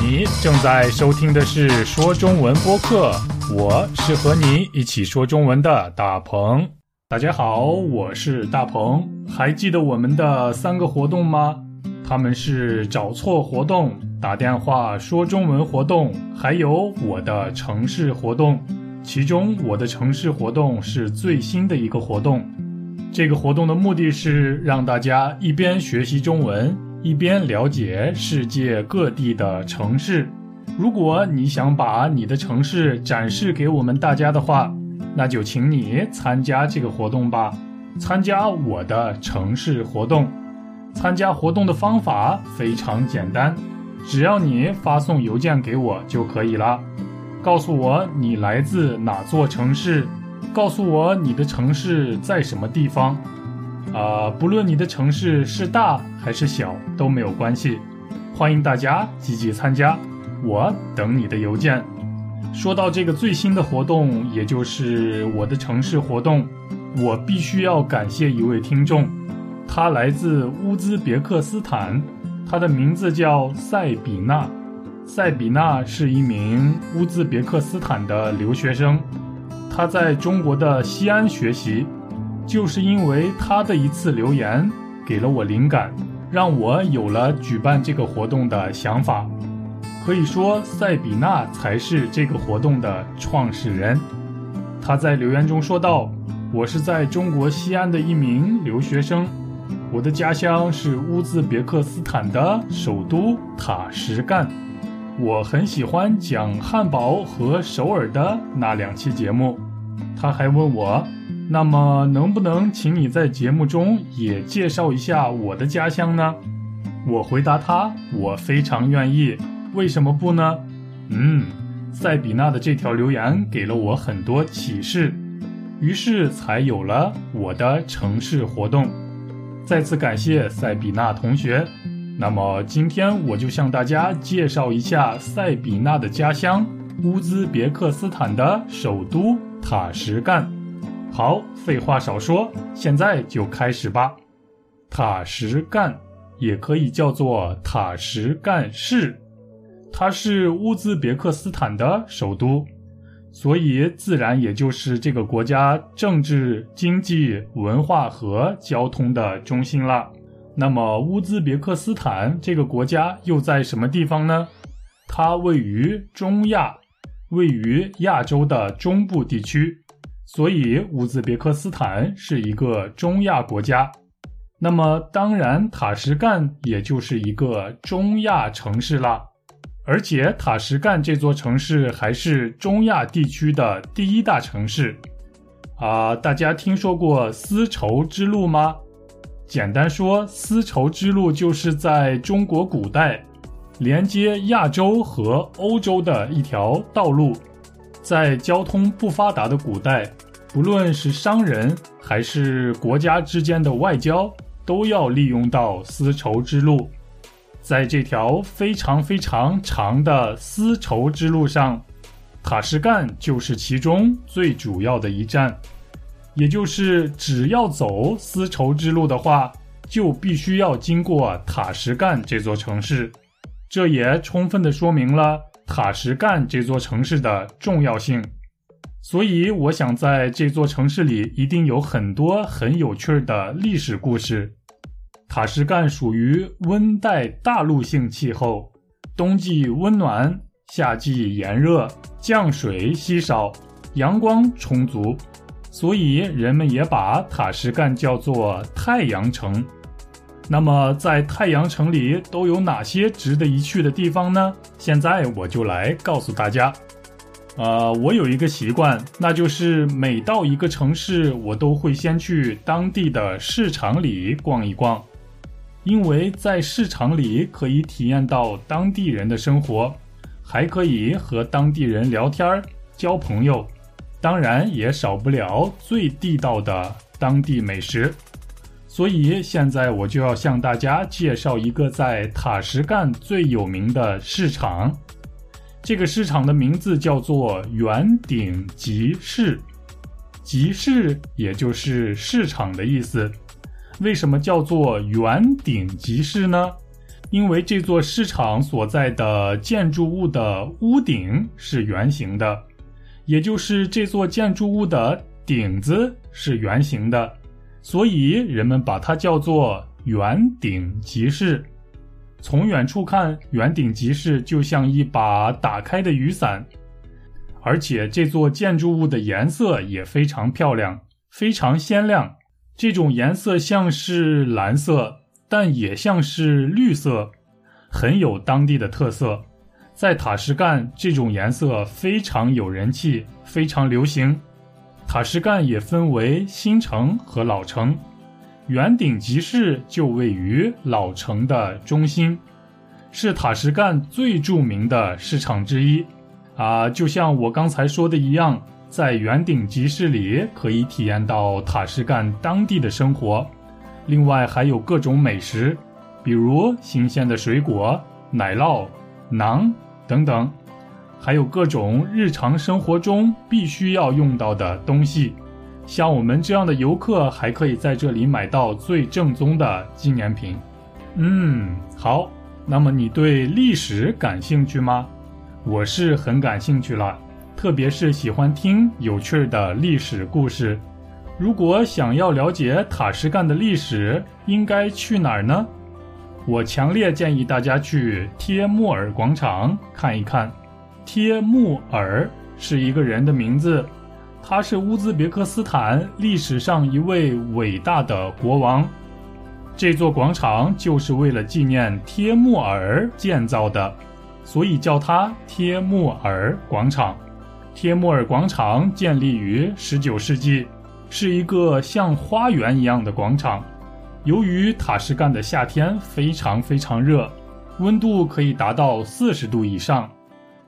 你正在收听的是说中文播客，我是和你一起说中文的大鹏。大家好，我是大鹏。还记得我们的三个活动吗？他们是找错活动、打电话说中文活动，还有我的城市活动。其中，我的城市活动是最新的一个活动。这个活动的目的是让大家一边学习中文。一边了解世界各地的城市，如果你想把你的城市展示给我们大家的话，那就请你参加这个活动吧。参加我的城市活动，参加活动的方法非常简单，只要你发送邮件给我就可以了。告诉我你来自哪座城市，告诉我你的城市在什么地方。啊，不论你的城市是大还是小都没有关系，欢迎大家积极参加，我等你的邮件。说到这个最新的活动，也就是我的城市活动，我必须要感谢一位听众，他来自乌兹别克斯坦，他的名字叫塞比纳。塞比纳是一名乌兹别克斯坦的留学生，他在中国的西安学习。就是因为他的一次留言，给了我灵感，让我有了举办这个活动的想法。可以说，塞比纳才是这个活动的创始人。他在留言中说道：“我是在中国西安的一名留学生，我的家乡是乌兹别克斯坦的首都塔什干。我很喜欢讲汉堡和首尔的那两期节目。”他还问我。那么，能不能请你在节目中也介绍一下我的家乡呢？我回答他，我非常愿意。为什么不呢？嗯，塞比纳的这条留言给了我很多启示，于是才有了我的城市活动。再次感谢塞比纳同学。那么今天我就向大家介绍一下塞比纳的家乡——乌兹别克斯坦的首都塔什干。好，废话少说，现在就开始吧。塔什干也可以叫做塔什干市，它是乌兹别克斯坦的首都，所以自然也就是这个国家政治、经济、文化和交通的中心了。那么，乌兹别克斯坦这个国家又在什么地方呢？它位于中亚，位于亚洲的中部地区。所以乌兹别克斯坦是一个中亚国家，那么当然塔什干也就是一个中亚城市了，而且塔什干这座城市还是中亚地区的第一大城市。啊，大家听说过丝绸之路吗？简单说，丝绸之路就是在中国古代连接亚洲和欧洲的一条道路。在交通不发达的古代，不论是商人还是国家之间的外交，都要利用到丝绸之路。在这条非常非常长的丝绸之路上，塔什干就是其中最主要的一站。也就是只要走丝绸之路的话，就必须要经过塔什干这座城市。这也充分的说明了。塔什干这座城市的重要性，所以我想在这座城市里一定有很多很有趣的历史故事。塔什干属于温带大陆性气候，冬季温暖，夏季炎热，降水稀少，阳光充足，所以人们也把塔什干叫做太阳城。那么，在太阳城里都有哪些值得一去的地方呢？现在我就来告诉大家。呃，我有一个习惯，那就是每到一个城市，我都会先去当地的市场里逛一逛，因为在市场里可以体验到当地人的生活，还可以和当地人聊天交朋友，当然也少不了最地道的当地美食。所以现在我就要向大家介绍一个在塔什干最有名的市场。这个市场的名字叫做圆顶集市，集市也就是市场的意思。为什么叫做圆顶集市呢？因为这座市场所在的建筑物的屋顶是圆形的，也就是这座建筑物的顶子是圆形的，所以人们把它叫做圆顶集市。从远处看，圆顶集市就像一把打开的雨伞，而且这座建筑物的颜色也非常漂亮，非常鲜亮。这种颜色像是蓝色。但也像是绿色，很有当地的特色。在塔什干，这种颜色非常有人气，非常流行。塔什干也分为新城和老城，圆顶集市就位于老城的中心，是塔什干最著名的市场之一。啊，就像我刚才说的一样，在圆顶集市里可以体验到塔什干当地的生活。另外还有各种美食，比如新鲜的水果、奶酪、馕等等，还有各种日常生活中必须要用到的东西。像我们这样的游客，还可以在这里买到最正宗的纪念品。嗯，好。那么你对历史感兴趣吗？我是很感兴趣了，特别是喜欢听有趣的历史故事。如果想要了解塔什干的历史，应该去哪儿呢？我强烈建议大家去帖木儿广场看一看。帖木儿是一个人的名字，他是乌兹别克斯坦历史上一位伟大的国王。这座广场就是为了纪念帖木儿建造的，所以叫它帖木儿广场。帖木儿广场建立于19世纪。是一个像花园一样的广场。由于塔什干的夏天非常非常热，温度可以达到四十度以上，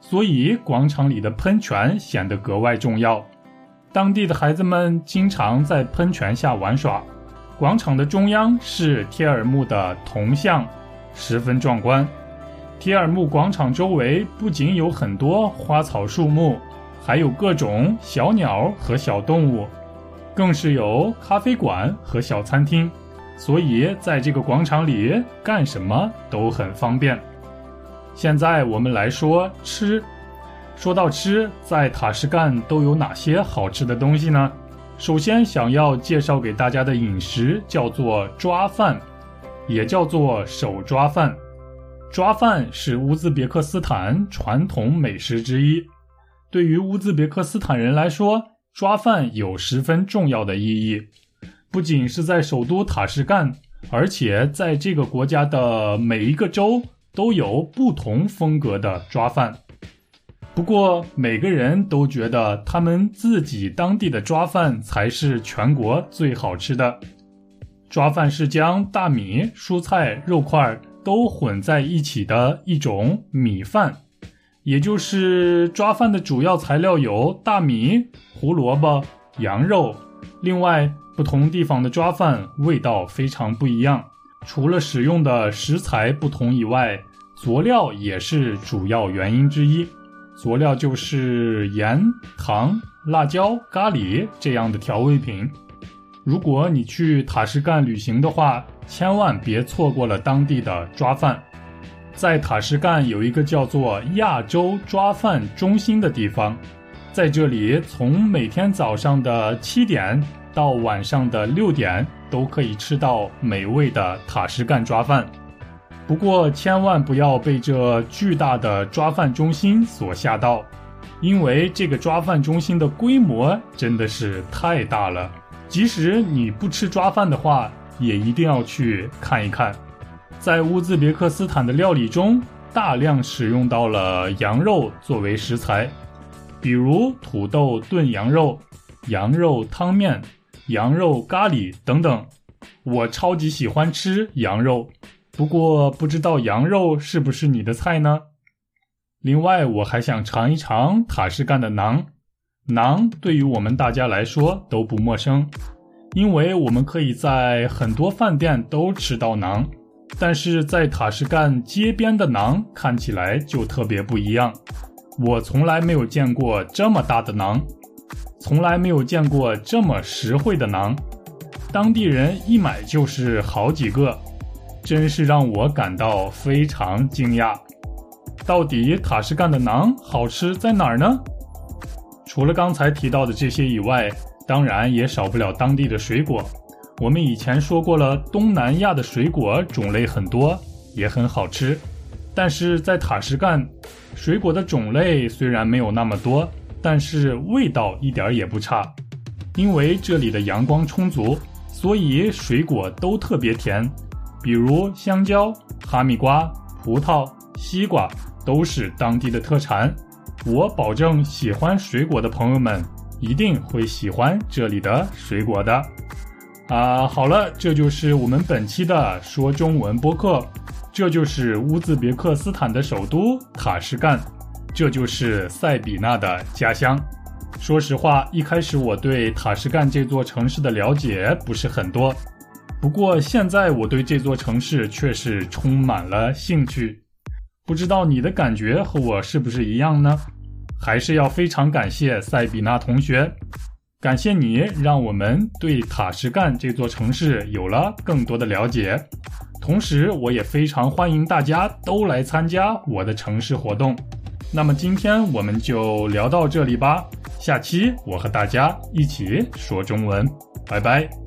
所以广场里的喷泉显得格外重要。当地的孩子们经常在喷泉下玩耍。广场的中央是贴尔木的铜像，十分壮观。贴尔木广场周围不仅有很多花草树木，还有各种小鸟和小动物。更是有咖啡馆和小餐厅，所以在这个广场里干什么都很方便。现在我们来说吃，说到吃，在塔什干都有哪些好吃的东西呢？首先想要介绍给大家的饮食叫做抓饭，也叫做手抓饭。抓饭是乌兹别克斯坦传统美食之一，对于乌兹别克斯坦人来说。抓饭有十分重要的意义，不仅是在首都塔什干，而且在这个国家的每一个州都有不同风格的抓饭。不过，每个人都觉得他们自己当地的抓饭才是全国最好吃的。抓饭是将大米、蔬菜、肉块都混在一起的一种米饭。也就是抓饭的主要材料有大米、胡萝卜、羊肉。另外，不同地方的抓饭味道非常不一样。除了使用的食材不同以外，佐料也是主要原因之一。佐料就是盐、糖、辣椒、咖喱这样的调味品。如果你去塔什干旅行的话，千万别错过了当地的抓饭。在塔什干有一个叫做亚洲抓饭中心的地方，在这里从每天早上的七点到晚上的六点都可以吃到美味的塔什干抓饭。不过千万不要被这巨大的抓饭中心所吓到，因为这个抓饭中心的规模真的是太大了，即使你不吃抓饭的话，也一定要去看一看。在乌兹别克斯坦的料理中，大量使用到了羊肉作为食材，比如土豆炖羊肉、羊肉汤面、羊肉咖喱等等。我超级喜欢吃羊肉，不过不知道羊肉是不是你的菜呢？另外，我还想尝一尝塔什干的馕。馕对于我们大家来说都不陌生，因为我们可以在很多饭店都吃到馕。但是在塔什干街边的馕看起来就特别不一样，我从来没有见过这么大的馕，从来没有见过这么实惠的馕，当地人一买就是好几个。真是让我感到非常惊讶。到底塔什干的馕好吃在哪儿呢？除了刚才提到的这些以外，当然也少不了当地的水果。我们以前说过了，东南亚的水果种类很多，也很好吃。但是在塔什干，水果的种类虽然没有那么多，但是味道一点也不差。因为这里的阳光充足，所以水果都特别甜。比如香蕉、哈密瓜、葡萄、西瓜都是当地的特产。我保证，喜欢水果的朋友们一定会喜欢这里的水果的。啊，好了，这就是我们本期的说中文播客。这就是乌兹别克斯坦的首都塔什干，这就是塞比娜的家乡。说实话，一开始我对塔什干这座城市的了解不是很多，不过现在我对这座城市却是充满了兴趣。不知道你的感觉和我是不是一样呢？还是要非常感谢塞比娜同学。感谢你，让我们对塔什干这座城市有了更多的了解。同时，我也非常欢迎大家都来参加我的城市活动。那么，今天我们就聊到这里吧。下期我和大家一起说中文，拜拜。